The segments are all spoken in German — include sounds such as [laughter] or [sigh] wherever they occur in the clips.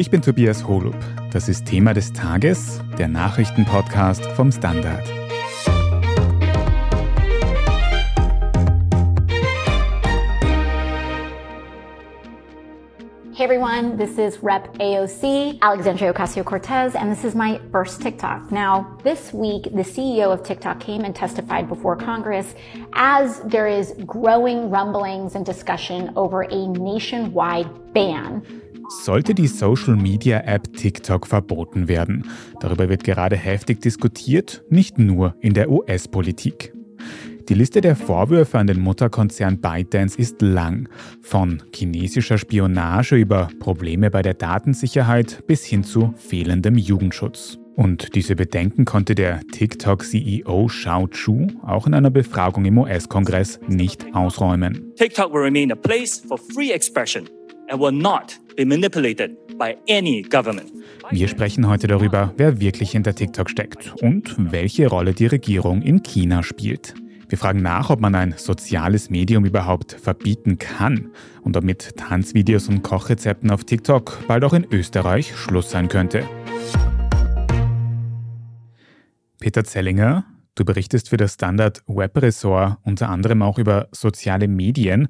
Ich bin Tobias Holub. Das ist Thema des Tages, der Nachrichtenpodcast vom Standard. Hey everyone, this is Rep AOC, Alexandria Ocasio Cortez, and this is my first TikTok. Now, this week, the CEO of TikTok came and testified before Congress as there is growing rumblings and discussion over a nationwide ban. Sollte die Social-Media-App TikTok verboten werden? Darüber wird gerade heftig diskutiert, nicht nur in der US-Politik. Die Liste der Vorwürfe an den Mutterkonzern ByteDance ist lang. Von chinesischer Spionage über Probleme bei der Datensicherheit bis hin zu fehlendem Jugendschutz. Und diese Bedenken konnte der TikTok-CEO Shao Chu auch in einer Befragung im US-Kongress nicht ausräumen. TikTok will remain a place for free expression and will not be manipulated by any government. Wir sprechen heute darüber, wer wirklich hinter TikTok steckt und welche Rolle die Regierung in China spielt. Wir fragen nach, ob man ein soziales Medium überhaupt verbieten kann und ob mit Tanzvideos und Kochrezepten auf TikTok bald auch in Österreich Schluss sein könnte. Peter Zellinger, Du berichtest für das Standard Web Ressort unter anderem auch über soziale Medien.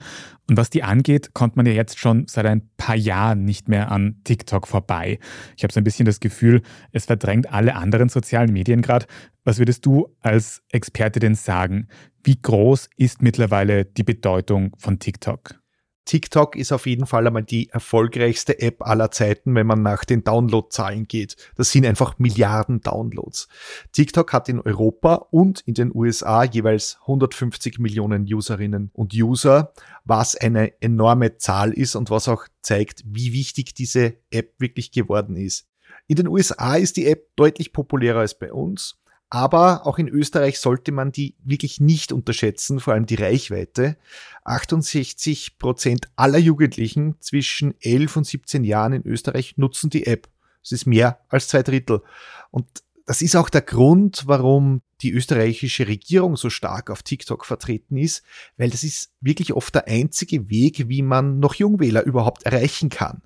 Und was die angeht, kommt man ja jetzt schon seit ein paar Jahren nicht mehr an TikTok vorbei. Ich habe so ein bisschen das Gefühl, es verdrängt alle anderen sozialen Medien gerade. Was würdest du als Experte denn sagen? Wie groß ist mittlerweile die Bedeutung von TikTok? TikTok ist auf jeden Fall einmal die erfolgreichste App aller Zeiten, wenn man nach den Downloadzahlen geht. Das sind einfach Milliarden Downloads. TikTok hat in Europa und in den USA jeweils 150 Millionen Userinnen und User, was eine enorme Zahl ist und was auch zeigt, wie wichtig diese App wirklich geworden ist. In den USA ist die App deutlich populärer als bei uns. Aber auch in Österreich sollte man die wirklich nicht unterschätzen, vor allem die Reichweite. 68 Prozent aller Jugendlichen zwischen 11 und 17 Jahren in Österreich nutzen die App. Das ist mehr als zwei Drittel. Und das ist auch der Grund, warum die österreichische Regierung so stark auf TikTok vertreten ist, weil das ist wirklich oft der einzige Weg, wie man noch Jungwähler überhaupt erreichen kann.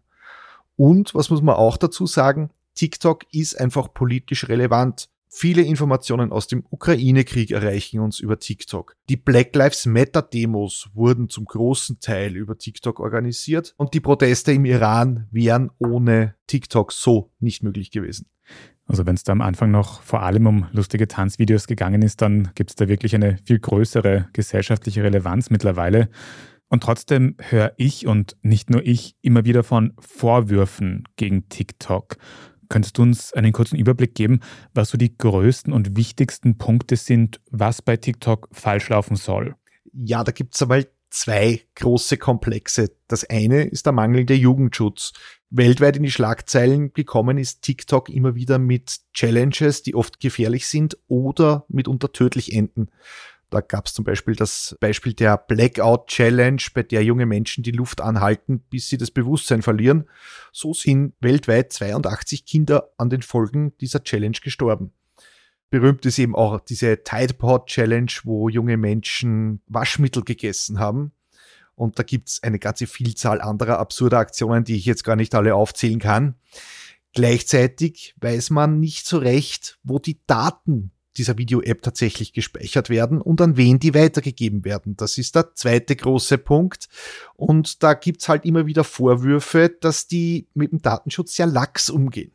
Und was muss man auch dazu sagen? TikTok ist einfach politisch relevant. Viele Informationen aus dem Ukraine-Krieg erreichen uns über TikTok. Die Black Lives Matter-Demos wurden zum großen Teil über TikTok organisiert und die Proteste im Iran wären ohne TikTok so nicht möglich gewesen. Also wenn es da am Anfang noch vor allem um lustige Tanzvideos gegangen ist, dann gibt es da wirklich eine viel größere gesellschaftliche Relevanz mittlerweile. Und trotzdem höre ich und nicht nur ich immer wieder von Vorwürfen gegen TikTok. Könntest du uns einen kurzen Überblick geben, was so die größten und wichtigsten Punkte sind, was bei TikTok falsch laufen soll? Ja, da gibt es einmal zwei große Komplexe. Das eine ist der mangelnde Jugendschutz. Weltweit in die Schlagzeilen gekommen ist TikTok immer wieder mit Challenges, die oft gefährlich sind oder mitunter tödlich enden. Da gab es zum Beispiel das Beispiel der Blackout Challenge, bei der junge Menschen die Luft anhalten, bis sie das Bewusstsein verlieren. So sind weltweit 82 Kinder an den Folgen dieser Challenge gestorben. Berühmt ist eben auch diese Tide Pod Challenge, wo junge Menschen Waschmittel gegessen haben. Und da gibt es eine ganze Vielzahl anderer absurder Aktionen, die ich jetzt gar nicht alle aufzählen kann. Gleichzeitig weiß man nicht so recht, wo die Daten dieser Video-App tatsächlich gespeichert werden und an wen die weitergegeben werden. Das ist der zweite große Punkt. Und da gibt's halt immer wieder Vorwürfe, dass die mit dem Datenschutz sehr lax umgehen.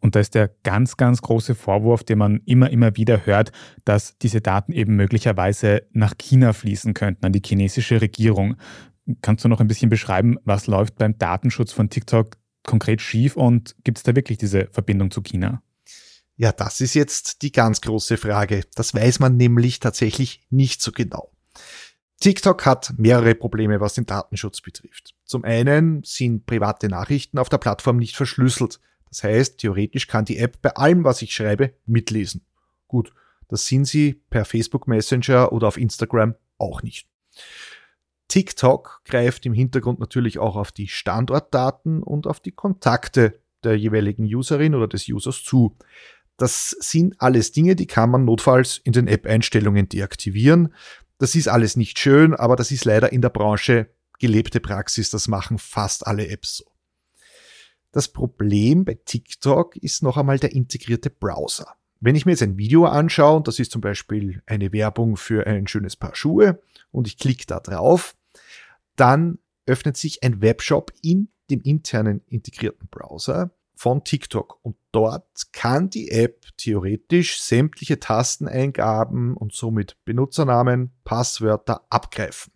Und da ist der ganz, ganz große Vorwurf, den man immer, immer wieder hört, dass diese Daten eben möglicherweise nach China fließen könnten, an die chinesische Regierung. Kannst du noch ein bisschen beschreiben, was läuft beim Datenschutz von TikTok konkret schief und gibt es da wirklich diese Verbindung zu China? Ja, das ist jetzt die ganz große Frage. Das weiß man nämlich tatsächlich nicht so genau. TikTok hat mehrere Probleme, was den Datenschutz betrifft. Zum einen sind private Nachrichten auf der Plattform nicht verschlüsselt. Das heißt, theoretisch kann die App bei allem, was ich schreibe, mitlesen. Gut, das sind sie per Facebook Messenger oder auf Instagram auch nicht. TikTok greift im Hintergrund natürlich auch auf die Standortdaten und auf die Kontakte der jeweiligen Userin oder des Users zu. Das sind alles Dinge, die kann man notfalls in den App-Einstellungen deaktivieren. Das ist alles nicht schön, aber das ist leider in der Branche gelebte Praxis. Das machen fast alle Apps so. Das Problem bei TikTok ist noch einmal der integrierte Browser. Wenn ich mir jetzt ein Video anschaue, und das ist zum Beispiel eine Werbung für ein schönes Paar Schuhe, und ich klicke da drauf, dann öffnet sich ein Webshop in dem internen integrierten Browser von TikTok. Und dort kann die App theoretisch sämtliche Tasteneingaben und somit Benutzernamen, Passwörter abgreifen.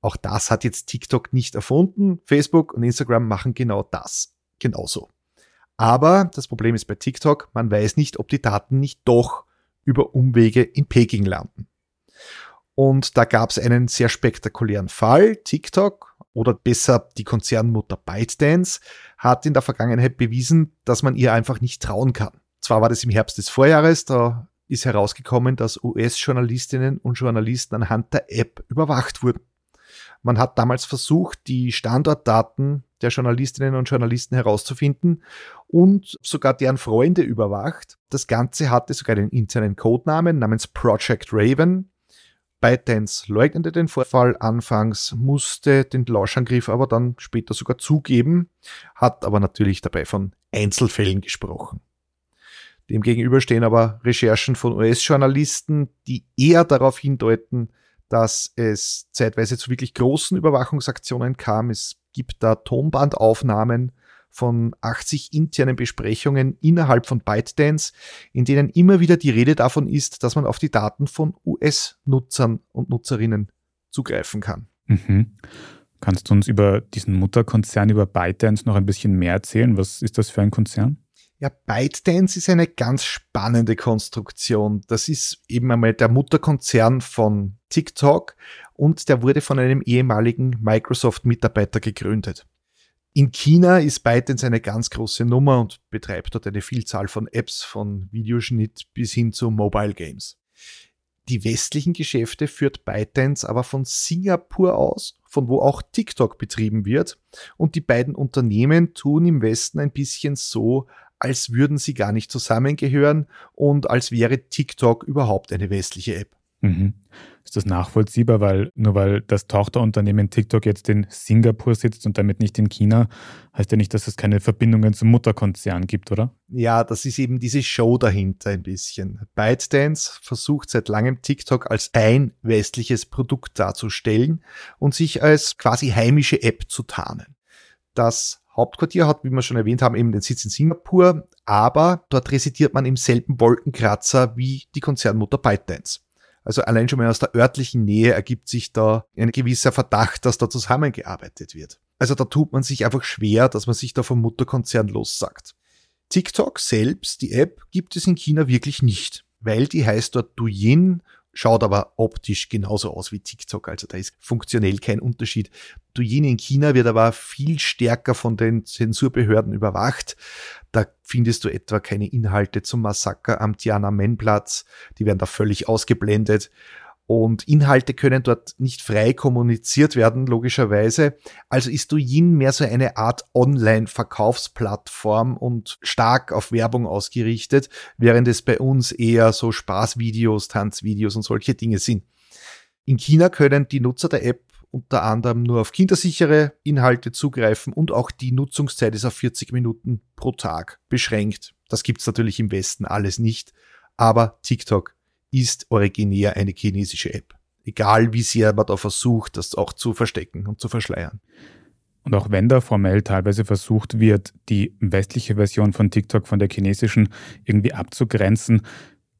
Auch das hat jetzt TikTok nicht erfunden. Facebook und Instagram machen genau das. Genauso. Aber das Problem ist bei TikTok, man weiß nicht, ob die Daten nicht doch über Umwege in Peking landen. Und da gab es einen sehr spektakulären Fall. TikTok oder besser die Konzernmutter ByteDance hat in der Vergangenheit bewiesen, dass man ihr einfach nicht trauen kann. Zwar war das im Herbst des Vorjahres, da ist herausgekommen, dass US-Journalistinnen und Journalisten anhand der App überwacht wurden. Man hat damals versucht, die Standortdaten der Journalistinnen und Journalisten herauszufinden und sogar deren Freunde überwacht. Das Ganze hatte sogar einen internen Codenamen namens Project Raven. ByteDance leugnete den Vorfall anfangs, musste den Lauschangriff aber dann später sogar zugeben, hat aber natürlich dabei von Einzelfällen gesprochen. Demgegenüber stehen aber Recherchen von US-Journalisten, die eher darauf hindeuten, dass es zeitweise zu wirklich großen Überwachungsaktionen kam. Es gibt da Tonbandaufnahmen von 80 internen Besprechungen innerhalb von ByteDance, in denen immer wieder die Rede davon ist, dass man auf die Daten von US-Nutzern und Nutzerinnen zugreifen kann. Mhm. Kannst du uns über diesen Mutterkonzern, über ByteDance noch ein bisschen mehr erzählen? Was ist das für ein Konzern? Ja, ByteDance ist eine ganz spannende Konstruktion. Das ist eben einmal der Mutterkonzern von TikTok und der wurde von einem ehemaligen Microsoft-Mitarbeiter gegründet. In China ist ByteDance eine ganz große Nummer und betreibt dort eine Vielzahl von Apps von Videoschnitt bis hin zu Mobile Games. Die westlichen Geschäfte führt ByteDance aber von Singapur aus, von wo auch TikTok betrieben wird. Und die beiden Unternehmen tun im Westen ein bisschen so, als würden sie gar nicht zusammengehören und als wäre TikTok überhaupt eine westliche App. Mhm. Ist das nachvollziehbar, weil nur weil das Tochterunternehmen TikTok jetzt in Singapur sitzt und damit nicht in China, heißt ja nicht, dass es keine Verbindungen zum Mutterkonzern gibt, oder? Ja, das ist eben diese Show dahinter ein bisschen. ByteDance versucht seit langem TikTok als ein westliches Produkt darzustellen und sich als quasi heimische App zu tarnen. Das Hauptquartier hat, wie wir schon erwähnt haben, eben den Sitz in Singapur, aber dort residiert man im selben Wolkenkratzer wie die Konzernmutter ByteDance. Also allein schon mal aus der örtlichen Nähe ergibt sich da ein gewisser Verdacht, dass da zusammengearbeitet wird. Also da tut man sich einfach schwer, dass man sich da vom Mutterkonzern lossagt. TikTok selbst, die App, gibt es in China wirklich nicht, weil die heißt dort Douyin schaut aber optisch genauso aus wie TikTok. Also da ist funktionell kein Unterschied. Douyin in China wird aber viel stärker von den Zensurbehörden überwacht. Da findest du etwa keine Inhalte zum Massaker am Tiananmen-Platz. Die werden da völlig ausgeblendet und Inhalte können dort nicht frei kommuniziert werden, logischerweise. Also ist Douyin mehr so eine Art Online-Verkaufsplattform und stark auf Werbung ausgerichtet, während es bei uns eher so Spaßvideos, Tanzvideos und solche Dinge sind. In China können die Nutzer der App unter anderem nur auf kindersichere Inhalte zugreifen und auch die Nutzungszeit ist auf 40 Minuten pro Tag beschränkt. Das gibt's natürlich im Westen alles nicht, aber TikTok ist originär eine chinesische App. Egal wie sehr man da versucht, das auch zu verstecken und zu verschleiern. Und auch wenn da formell teilweise versucht wird, die westliche Version von TikTok von der chinesischen irgendwie abzugrenzen,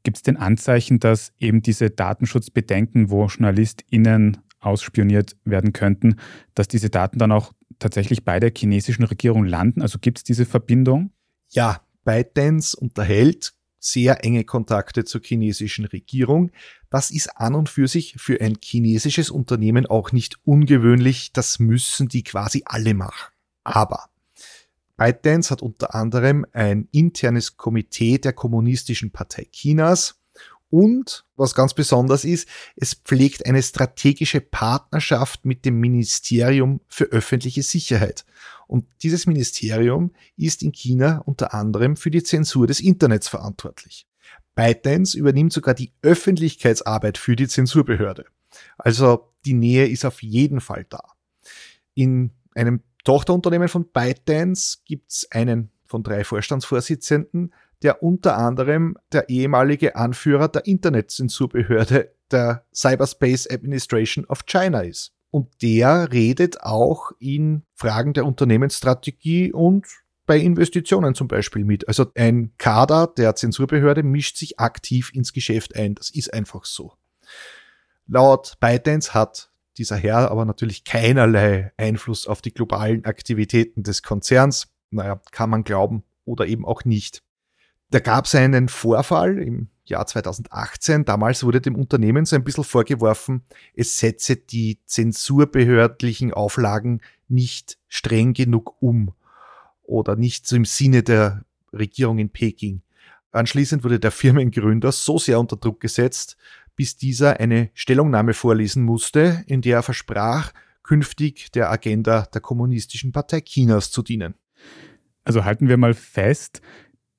gibt es denn Anzeichen, dass eben diese Datenschutzbedenken, wo JournalistInnen ausspioniert werden könnten, dass diese Daten dann auch tatsächlich bei der chinesischen Regierung landen? Also gibt es diese Verbindung? Ja, ByteDance unterhält sehr enge Kontakte zur chinesischen Regierung. Das ist an und für sich für ein chinesisches Unternehmen auch nicht ungewöhnlich. Das müssen die quasi alle machen. Aber ByteDance hat unter anderem ein internes Komitee der Kommunistischen Partei Chinas und, was ganz besonders ist, es pflegt eine strategische Partnerschaft mit dem Ministerium für öffentliche Sicherheit. Und dieses Ministerium ist in China unter anderem für die Zensur des Internets verantwortlich. ByteDance übernimmt sogar die Öffentlichkeitsarbeit für die Zensurbehörde. Also die Nähe ist auf jeden Fall da. In einem Tochterunternehmen von ByteDance gibt es einen von drei Vorstandsvorsitzenden, der unter anderem der ehemalige Anführer der Internetzensurbehörde der Cyberspace Administration of China ist. Und der redet auch in Fragen der Unternehmensstrategie und bei Investitionen zum Beispiel mit. Also ein Kader der Zensurbehörde mischt sich aktiv ins Geschäft ein. Das ist einfach so. Laut ByteDance hat dieser Herr aber natürlich keinerlei Einfluss auf die globalen Aktivitäten des Konzerns. Naja, kann man glauben oder eben auch nicht. Da gab es einen Vorfall im Jahr 2018. Damals wurde dem Unternehmen so ein bisschen vorgeworfen, es setze die zensurbehördlichen Auflagen nicht streng genug um oder nicht so im Sinne der Regierung in Peking. Anschließend wurde der Firmengründer so sehr unter Druck gesetzt, bis dieser eine Stellungnahme vorlesen musste, in der er versprach, künftig der Agenda der Kommunistischen Partei Chinas zu dienen. Also halten wir mal fest,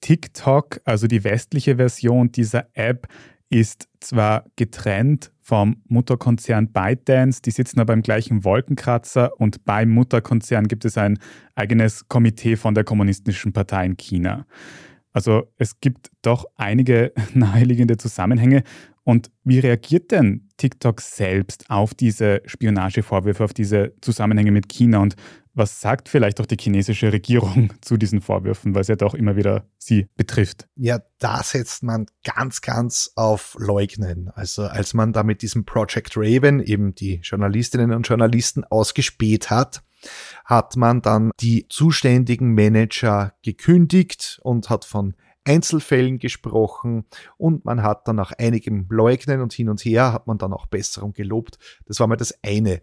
TikTok, also die westliche Version dieser App, ist zwar getrennt vom Mutterkonzern ByteDance, die sitzen aber im gleichen Wolkenkratzer und beim Mutterkonzern gibt es ein eigenes Komitee von der Kommunistischen Partei in China. Also es gibt doch einige [laughs] naheliegende Zusammenhänge. Und wie reagiert denn TikTok selbst auf diese Spionagevorwürfe, auf diese Zusammenhänge mit China? Und was sagt vielleicht auch die chinesische Regierung [laughs] zu diesen Vorwürfen, weil es ja doch immer wieder sie betrifft? Ja, da setzt man ganz, ganz auf Leugnen. Also als man da mit diesem Project Raven eben die Journalistinnen und Journalisten ausgespäht hat, hat man dann die zuständigen Manager gekündigt und hat von Einzelfällen gesprochen und man hat dann nach einigem Leugnen und hin und her hat man dann auch Besserung gelobt. Das war mal das eine.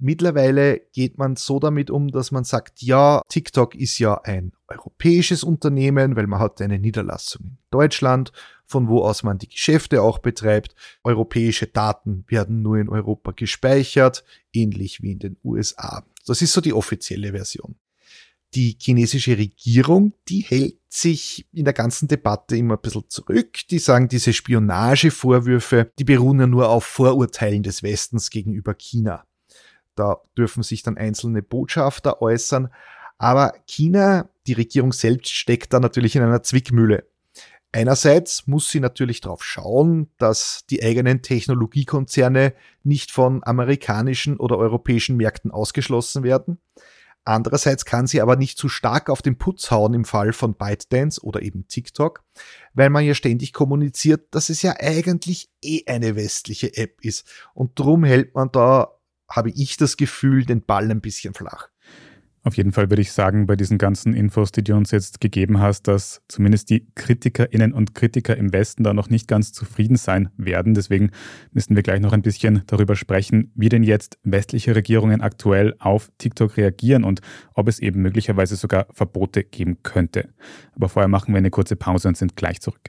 Mittlerweile geht man so damit um, dass man sagt, ja, TikTok ist ja ein europäisches Unternehmen, weil man hat eine Niederlassung in Deutschland, von wo aus man die Geschäfte auch betreibt. Europäische Daten werden nur in Europa gespeichert, ähnlich wie in den USA. Das ist so die offizielle Version. Die chinesische Regierung, die hält sich in der ganzen Debatte immer ein bisschen zurück. Die sagen, diese Spionagevorwürfe, die beruhen ja nur auf Vorurteilen des Westens gegenüber China. Da dürfen sich dann einzelne Botschafter äußern. Aber China, die Regierung selbst steckt da natürlich in einer Zwickmühle. Einerseits muss sie natürlich darauf schauen, dass die eigenen Technologiekonzerne nicht von amerikanischen oder europäischen Märkten ausgeschlossen werden. Andererseits kann sie aber nicht zu stark auf den Putz hauen im Fall von ByteDance oder eben TikTok, weil man ja ständig kommuniziert, dass es ja eigentlich eh eine westliche App ist. Und drum hält man da, habe ich das Gefühl, den Ball ein bisschen flach. Auf jeden Fall würde ich sagen, bei diesen ganzen Infos, die du uns jetzt gegeben hast, dass zumindest die KritikerInnen und Kritiker im Westen da noch nicht ganz zufrieden sein werden. Deswegen müssen wir gleich noch ein bisschen darüber sprechen, wie denn jetzt westliche Regierungen aktuell auf TikTok reagieren und ob es eben möglicherweise sogar Verbote geben könnte. Aber vorher machen wir eine kurze Pause und sind gleich zurück.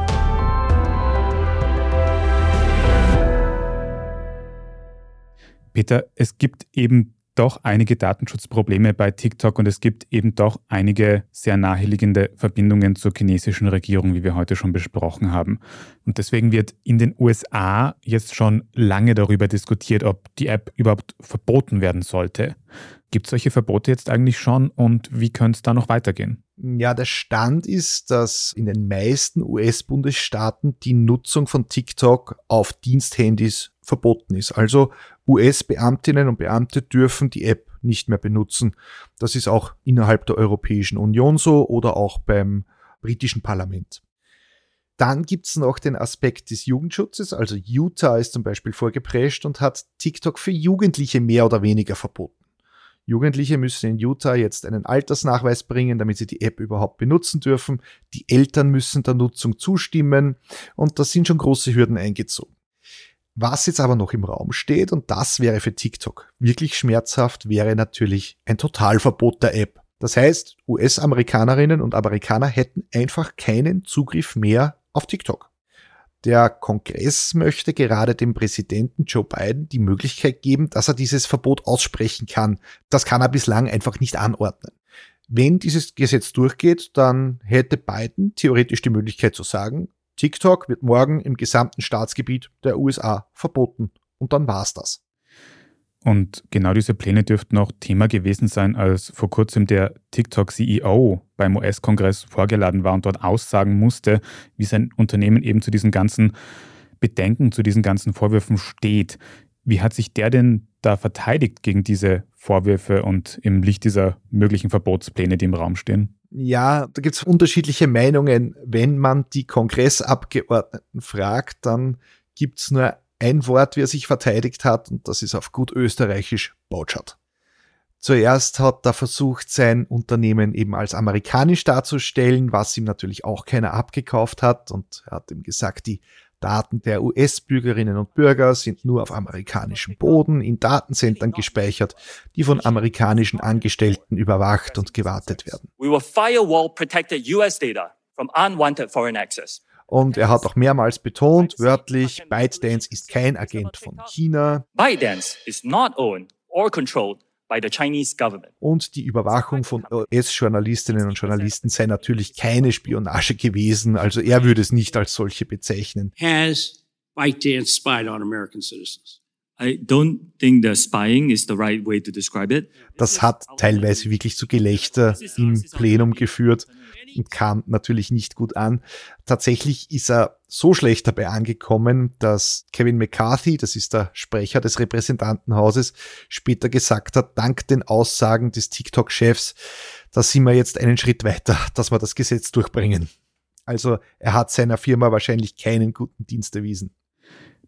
Peter, es gibt eben doch einige Datenschutzprobleme bei TikTok und es gibt eben doch einige sehr naheliegende Verbindungen zur chinesischen Regierung, wie wir heute schon besprochen haben. Und deswegen wird in den USA jetzt schon lange darüber diskutiert, ob die App überhaupt verboten werden sollte. Gibt es solche Verbote jetzt eigentlich schon und wie könnte es da noch weitergehen? Ja, der Stand ist, dass in den meisten US-Bundesstaaten die Nutzung von TikTok auf Diensthandys verboten ist. Also US-Beamtinnen und Beamte dürfen die App nicht mehr benutzen. Das ist auch innerhalb der Europäischen Union so oder auch beim britischen Parlament. Dann gibt's noch den Aspekt des Jugendschutzes. Also Utah ist zum Beispiel vorgeprescht und hat TikTok für Jugendliche mehr oder weniger verboten. Jugendliche müssen in Utah jetzt einen Altersnachweis bringen, damit sie die App überhaupt benutzen dürfen. Die Eltern müssen der Nutzung zustimmen und da sind schon große Hürden eingezogen. Was jetzt aber noch im Raum steht, und das wäre für TikTok wirklich schmerzhaft, wäre natürlich ein Totalverbot der App. Das heißt, US-Amerikanerinnen und Amerikaner hätten einfach keinen Zugriff mehr auf TikTok. Der Kongress möchte gerade dem Präsidenten Joe Biden die Möglichkeit geben, dass er dieses Verbot aussprechen kann. Das kann er bislang einfach nicht anordnen. Wenn dieses Gesetz durchgeht, dann hätte Biden theoretisch die Möglichkeit zu sagen, TikTok wird morgen im gesamten Staatsgebiet der USA verboten. Und dann war's das. Und genau diese Pläne dürften auch Thema gewesen sein, als vor kurzem der TikTok-CEO beim US-Kongress vorgeladen war und dort aussagen musste, wie sein Unternehmen eben zu diesen ganzen Bedenken, zu diesen ganzen Vorwürfen steht. Wie hat sich der denn da verteidigt gegen diese Vorwürfe und im Licht dieser möglichen Verbotspläne, die im Raum stehen? Ja, da gibt es unterschiedliche Meinungen. Wenn man die Kongressabgeordneten fragt, dann gibt es nur ein Wort, wie er sich verteidigt hat, und das ist auf gut österreichisch Bautschat. Zuerst hat er versucht, sein Unternehmen eben als amerikanisch darzustellen, was ihm natürlich auch keiner abgekauft hat. Und er hat ihm gesagt, die Daten der US-Bürgerinnen und Bürger sind nur auf amerikanischem Boden in Datenzentren gespeichert, die von amerikanischen Angestellten überwacht und gewartet werden. Und er hat auch mehrmals betont, wörtlich, ByteDance ist kein Agent von China. ByteDance is not owned or controlled by the Chinese government. Und die Überwachung von US-Journalistinnen und Journalisten sei natürlich keine Spionage gewesen, also er würde es nicht als solche bezeichnen. Has ByteDance spied on American citizens? I don't think the spying is the right way to describe it. Das hat teilweise wirklich zu Gelächter im Plenum geführt kam natürlich nicht gut an. Tatsächlich ist er so schlecht dabei angekommen, dass Kevin McCarthy, das ist der Sprecher des Repräsentantenhauses, später gesagt hat, dank den Aussagen des TikTok-Chefs, da sind wir jetzt einen Schritt weiter, dass wir das Gesetz durchbringen. Also er hat seiner Firma wahrscheinlich keinen guten Dienst erwiesen.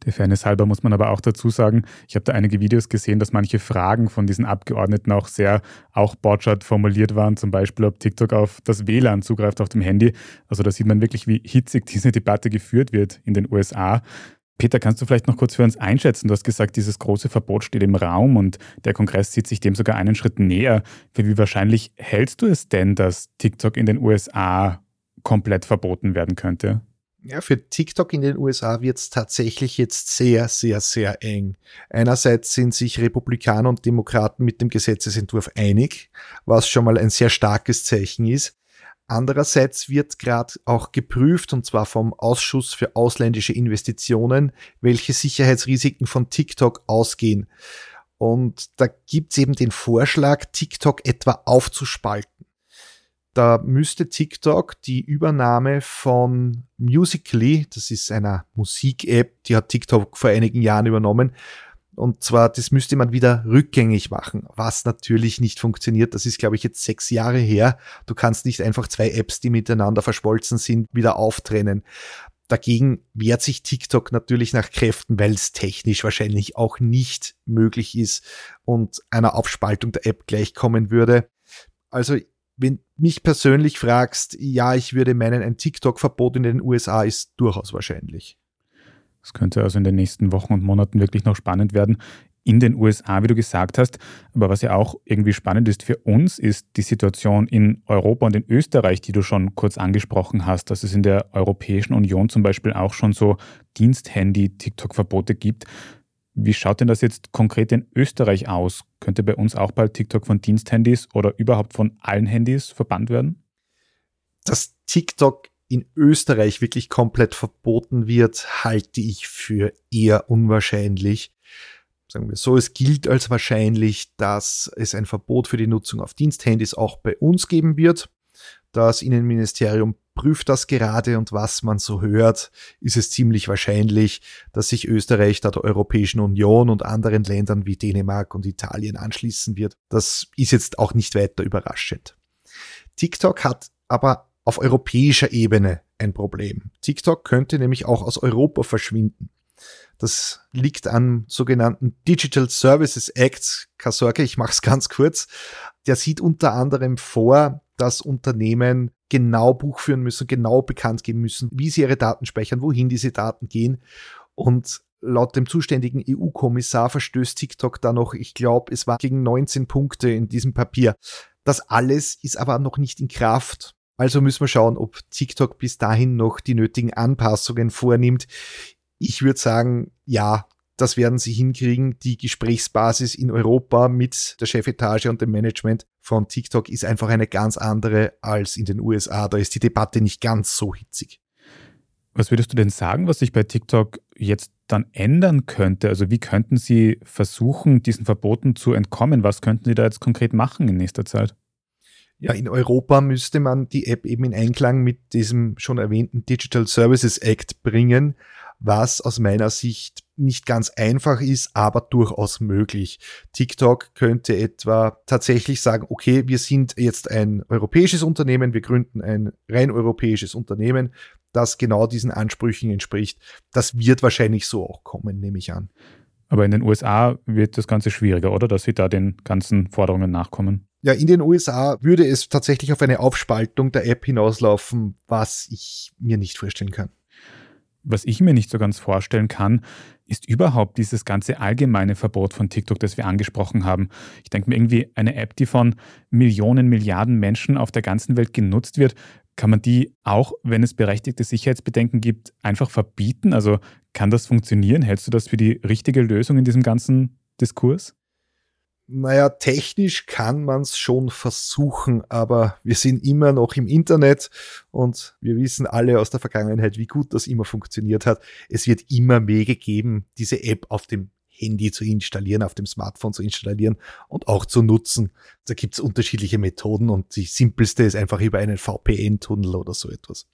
Der Fairness halber muss man aber auch dazu sagen, ich habe da einige Videos gesehen, dass manche Fragen von diesen Abgeordneten auch sehr auch Botschart formuliert waren, zum Beispiel, ob TikTok auf das WLAN zugreift auf dem Handy. Also da sieht man wirklich, wie hitzig diese Debatte geführt wird in den USA. Peter, kannst du vielleicht noch kurz für uns einschätzen? Du hast gesagt, dieses große Verbot steht im Raum und der Kongress zieht sich dem sogar einen Schritt näher. Für wie wahrscheinlich hältst du es denn, dass TikTok in den USA komplett verboten werden könnte? Ja, für TikTok in den USA wird es tatsächlich jetzt sehr, sehr, sehr eng. Einerseits sind sich Republikaner und Demokraten mit dem Gesetzesentwurf einig, was schon mal ein sehr starkes Zeichen ist. Andererseits wird gerade auch geprüft, und zwar vom Ausschuss für ausländische Investitionen, welche Sicherheitsrisiken von TikTok ausgehen. Und da gibt's eben den Vorschlag, TikTok etwa aufzuspalten. Da müsste TikTok die Übernahme von Musically, das ist einer Musik-App, die hat TikTok vor einigen Jahren übernommen. Und zwar, das müsste man wieder rückgängig machen, was natürlich nicht funktioniert. Das ist, glaube ich, jetzt sechs Jahre her. Du kannst nicht einfach zwei Apps, die miteinander verschmolzen sind, wieder auftrennen. Dagegen wehrt sich TikTok natürlich nach Kräften, weil es technisch wahrscheinlich auch nicht möglich ist und einer Aufspaltung der App gleichkommen würde. Also wenn mich persönlich fragst, ja, ich würde meinen, ein TikTok-Verbot in den USA ist durchaus wahrscheinlich. Das könnte also in den nächsten Wochen und Monaten wirklich noch spannend werden. In den USA, wie du gesagt hast. Aber was ja auch irgendwie spannend ist für uns, ist die Situation in Europa und in Österreich, die du schon kurz angesprochen hast, dass es in der Europäischen Union zum Beispiel auch schon so Diensthandy-TikTok-Verbote gibt. Wie schaut denn das jetzt konkret in Österreich aus? Könnte bei uns auch bald TikTok von Diensthandys oder überhaupt von allen Handys verbannt werden? Dass TikTok in Österreich wirklich komplett verboten wird, halte ich für eher unwahrscheinlich. Sagen wir so, es gilt als wahrscheinlich, dass es ein Verbot für die Nutzung auf Diensthandys auch bei uns geben wird. Das Innenministerium prüft das gerade und was man so hört, ist es ziemlich wahrscheinlich, dass sich Österreich da der Europäischen Union und anderen Ländern wie Dänemark und Italien anschließen wird. Das ist jetzt auch nicht weiter überraschend. TikTok hat aber auf europäischer Ebene ein Problem. TikTok könnte nämlich auch aus Europa verschwinden. Das liegt am sogenannten Digital Services Act. Keine Sorge, ich mache es [laughs] ganz kurz. Der sieht unter anderem vor, dass Unternehmen genau buchführen müssen, genau bekannt geben müssen, wie sie ihre Daten speichern, wohin diese Daten gehen. Und laut dem zuständigen EU-Kommissar verstößt TikTok da noch, ich glaube, es war gegen 19 Punkte in diesem Papier. Das alles ist aber noch nicht in Kraft. Also müssen wir schauen, ob TikTok bis dahin noch die nötigen Anpassungen vornimmt. Ich würde sagen, ja, das werden sie hinkriegen. Die Gesprächsbasis in Europa mit der Chefetage und dem Management von TikTok ist einfach eine ganz andere als in den USA. Da ist die Debatte nicht ganz so hitzig. Was würdest du denn sagen, was sich bei TikTok jetzt dann ändern könnte? Also wie könnten Sie versuchen, diesen Verboten zu entkommen? Was könnten Sie da jetzt konkret machen in nächster Zeit? Ja, in Europa müsste man die App eben in Einklang mit diesem schon erwähnten Digital Services Act bringen was aus meiner Sicht nicht ganz einfach ist, aber durchaus möglich. TikTok könnte etwa tatsächlich sagen, okay, wir sind jetzt ein europäisches Unternehmen, wir gründen ein rein europäisches Unternehmen, das genau diesen Ansprüchen entspricht. Das wird wahrscheinlich so auch kommen, nehme ich an. Aber in den USA wird das Ganze schwieriger, oder? Dass sie da den ganzen Forderungen nachkommen. Ja, in den USA würde es tatsächlich auf eine Aufspaltung der App hinauslaufen, was ich mir nicht vorstellen kann was ich mir nicht so ganz vorstellen kann, ist überhaupt dieses ganze allgemeine Verbot von TikTok, das wir angesprochen haben. Ich denke mir irgendwie, eine App, die von Millionen, Milliarden Menschen auf der ganzen Welt genutzt wird, kann man die auch, wenn es berechtigte Sicherheitsbedenken gibt, einfach verbieten? Also kann das funktionieren? Hältst du das für die richtige Lösung in diesem ganzen Diskurs? Naja, technisch kann man es schon versuchen, aber wir sind immer noch im Internet und wir wissen alle aus der Vergangenheit, wie gut das immer funktioniert hat. Es wird immer Wege geben, diese App auf dem Handy zu installieren, auf dem Smartphone zu installieren und auch zu nutzen. Da gibt es unterschiedliche Methoden und die simpelste ist einfach über einen VPN-Tunnel oder so etwas.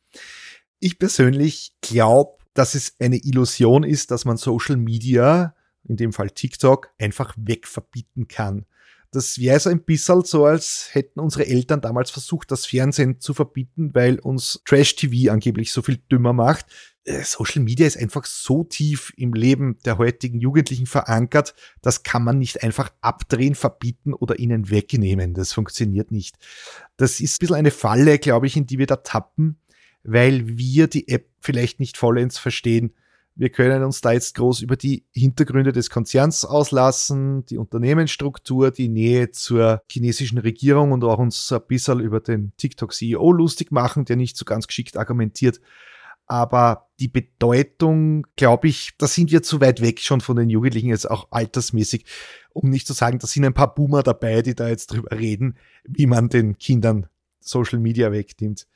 Ich persönlich glaube, dass es eine Illusion ist, dass man Social Media in dem Fall TikTok, einfach wegverbieten kann. Das wäre so ein bisschen so, als hätten unsere Eltern damals versucht, das Fernsehen zu verbieten, weil uns Trash-TV angeblich so viel dümmer macht. Äh, Social Media ist einfach so tief im Leben der heutigen Jugendlichen verankert, das kann man nicht einfach abdrehen, verbieten oder ihnen wegnehmen. Das funktioniert nicht. Das ist ein bisschen eine Falle, glaube ich, in die wir da tappen, weil wir die App vielleicht nicht vollends verstehen. Wir können uns da jetzt groß über die Hintergründe des Konzerns auslassen, die Unternehmensstruktur, die Nähe zur chinesischen Regierung und auch uns ein bisschen über den TikTok-CEO lustig machen, der nicht so ganz geschickt argumentiert. Aber die Bedeutung, glaube ich, da sind wir zu weit weg schon von den Jugendlichen jetzt auch altersmäßig, um nicht zu sagen, da sind ein paar Boomer dabei, die da jetzt drüber reden, wie man den Kindern Social Media wegnimmt.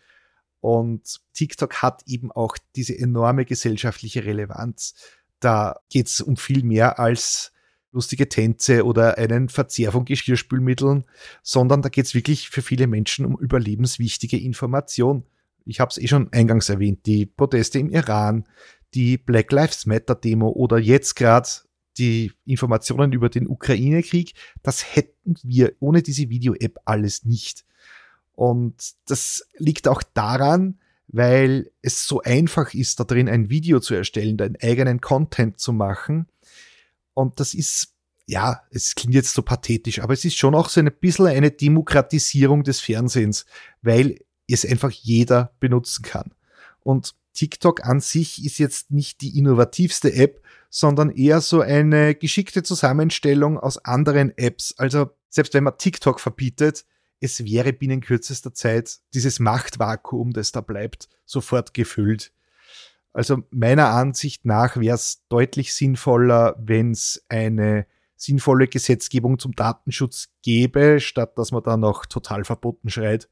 Und TikTok hat eben auch diese enorme gesellschaftliche Relevanz. Da geht es um viel mehr als lustige Tänze oder einen Verzehr von Geschirrspülmitteln, sondern da geht es wirklich für viele Menschen um überlebenswichtige Information. Ich habe es eh schon eingangs erwähnt, die Proteste im Iran, die Black Lives Matter Demo oder jetzt gerade die Informationen über den Ukraine-Krieg, das hätten wir ohne diese Video-App alles nicht. Und das liegt auch daran, weil es so einfach ist, da drin ein Video zu erstellen, einen eigenen Content zu machen. Und das ist, ja, es klingt jetzt so pathetisch, aber es ist schon auch so ein bisschen eine Demokratisierung des Fernsehens, weil es einfach jeder benutzen kann. Und TikTok an sich ist jetzt nicht die innovativste App, sondern eher so eine geschickte Zusammenstellung aus anderen Apps. Also selbst wenn man TikTok verbietet, es wäre binnen kürzester Zeit dieses Machtvakuum, das da bleibt, sofort gefüllt. Also meiner Ansicht nach wäre es deutlich sinnvoller, wenn es eine sinnvolle Gesetzgebung zum Datenschutz gäbe, statt dass man da noch total verboten schreit.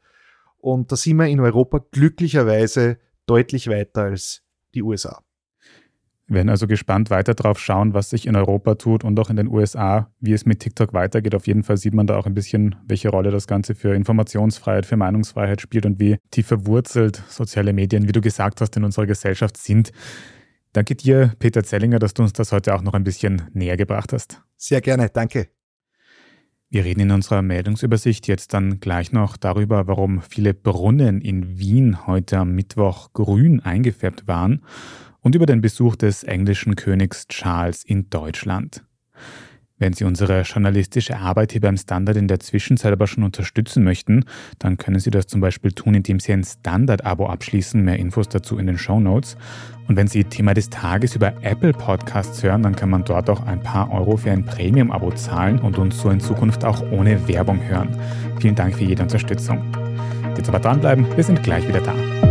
Und da sind wir in Europa glücklicherweise deutlich weiter als die USA. Wir werden also gespannt weiter drauf schauen, was sich in Europa tut und auch in den USA, wie es mit TikTok weitergeht. Auf jeden Fall sieht man da auch ein bisschen, welche Rolle das Ganze für Informationsfreiheit, für Meinungsfreiheit spielt und wie tief verwurzelt soziale Medien, wie du gesagt hast, in unserer Gesellschaft sind. Danke dir, Peter Zellinger, dass du uns das heute auch noch ein bisschen näher gebracht hast. Sehr gerne, danke. Wir reden in unserer Meldungsübersicht jetzt dann gleich noch darüber, warum viele Brunnen in Wien heute am Mittwoch grün eingefärbt waren und über den Besuch des englischen Königs Charles in Deutschland. Wenn Sie unsere journalistische Arbeit hier beim Standard in der Zwischenzeit aber schon unterstützen möchten, dann können Sie das zum Beispiel tun, indem Sie ein Standard-Abo abschließen. Mehr Infos dazu in den Show Notes. Und wenn Sie Thema des Tages über Apple Podcasts hören, dann kann man dort auch ein paar Euro für ein Premium-Abo zahlen und uns so in Zukunft auch ohne Werbung hören. Vielen Dank für jede Unterstützung. Jetzt aber dranbleiben, wir sind gleich wieder da.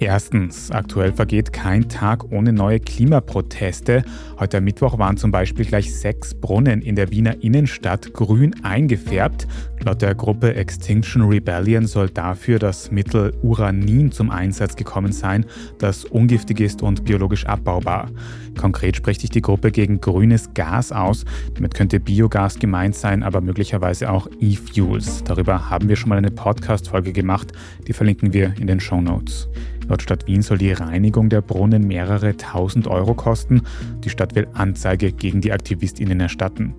Erstens, aktuell vergeht kein Tag ohne neue Klimaproteste. Heute Mittwoch waren zum Beispiel gleich sechs Brunnen in der Wiener Innenstadt grün eingefärbt. Laut der Gruppe Extinction Rebellion soll dafür das Mittel Uranin zum Einsatz gekommen sein, das ungiftig ist und biologisch abbaubar. Konkret spricht sich die Gruppe gegen grünes Gas aus. Damit könnte Biogas gemeint sein, aber möglicherweise auch E-Fuels. Darüber haben wir schon mal eine Podcast-Folge gemacht. Die verlinken wir in den Show Notes. Laut Stadt Wien soll die Reinigung der Brunnen mehrere tausend Euro kosten. Die Stadt will Anzeige gegen die AktivistInnen erstatten.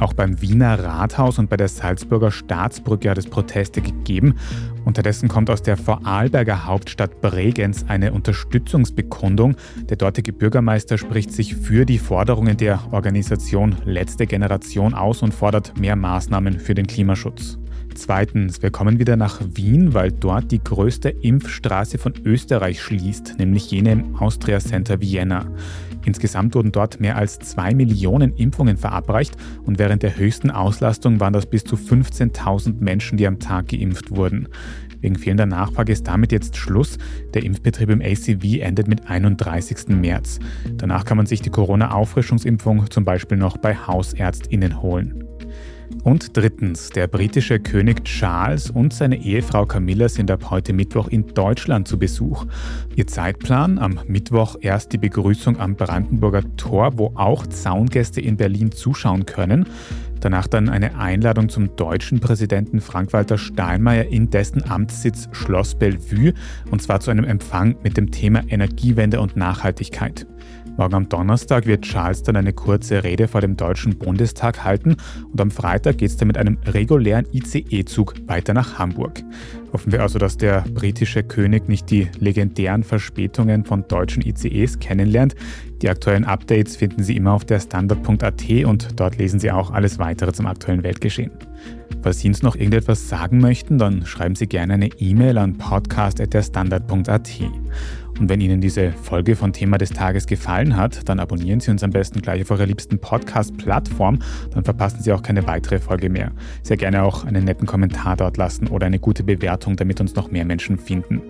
Auch beim Wiener Rathaus und bei der Salzburger Staatsbrücke hat es Proteste gegeben. Unterdessen kommt aus der Vorarlberger Hauptstadt Bregenz eine Unterstützungsbekundung. Der dortige Bürgermeister spricht sich für die Forderungen der Organisation Letzte Generation aus und fordert mehr Maßnahmen für den Klimaschutz. Zweitens, wir kommen wieder nach Wien, weil dort die größte Impfstraße von Österreich schließt, nämlich jene im Austria Center Vienna. Insgesamt wurden dort mehr als zwei Millionen Impfungen verabreicht und während der höchsten Auslastung waren das bis zu 15.000 Menschen, die am Tag geimpft wurden. Wegen fehlender Nachfrage ist damit jetzt Schluss. Der Impfbetrieb im ACV endet mit 31. März. Danach kann man sich die Corona-Auffrischungsimpfung zum Beispiel noch bei HausärztInnen holen. Und drittens, der britische König Charles und seine Ehefrau Camilla sind ab heute Mittwoch in Deutschland zu Besuch. Ihr Zeitplan am Mittwoch erst die Begrüßung am Brandenburger Tor, wo auch Zaungäste in Berlin zuschauen können. Danach dann eine Einladung zum deutschen Präsidenten Frank-Walter Steinmeier in dessen Amtssitz Schloss Bellevue und zwar zu einem Empfang mit dem Thema Energiewende und Nachhaltigkeit. Morgen am Donnerstag wird Charles dann eine kurze Rede vor dem Deutschen Bundestag halten und am Freitag geht es dann mit einem regulären ICE-Zug weiter nach Hamburg. Hoffen wir also, dass der britische König nicht die legendären Verspätungen von deutschen ICEs kennenlernt. Die aktuellen Updates finden Sie immer auf der Standard.at und dort lesen Sie auch alles weitere zum aktuellen Weltgeschehen. Falls Sie uns noch irgendetwas sagen möchten, dann schreiben Sie gerne eine E-Mail an podcast.derstandard.at. Und wenn Ihnen diese Folge von Thema des Tages gefallen hat, dann abonnieren Sie uns am besten gleich auf eurer liebsten Podcast-Plattform, dann verpassen Sie auch keine weitere Folge mehr. Sehr gerne auch einen netten Kommentar dort lassen oder eine gute Bewertung, damit uns noch mehr Menschen finden.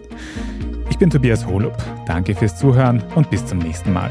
Ich bin Tobias Holub. Danke fürs Zuhören und bis zum nächsten Mal.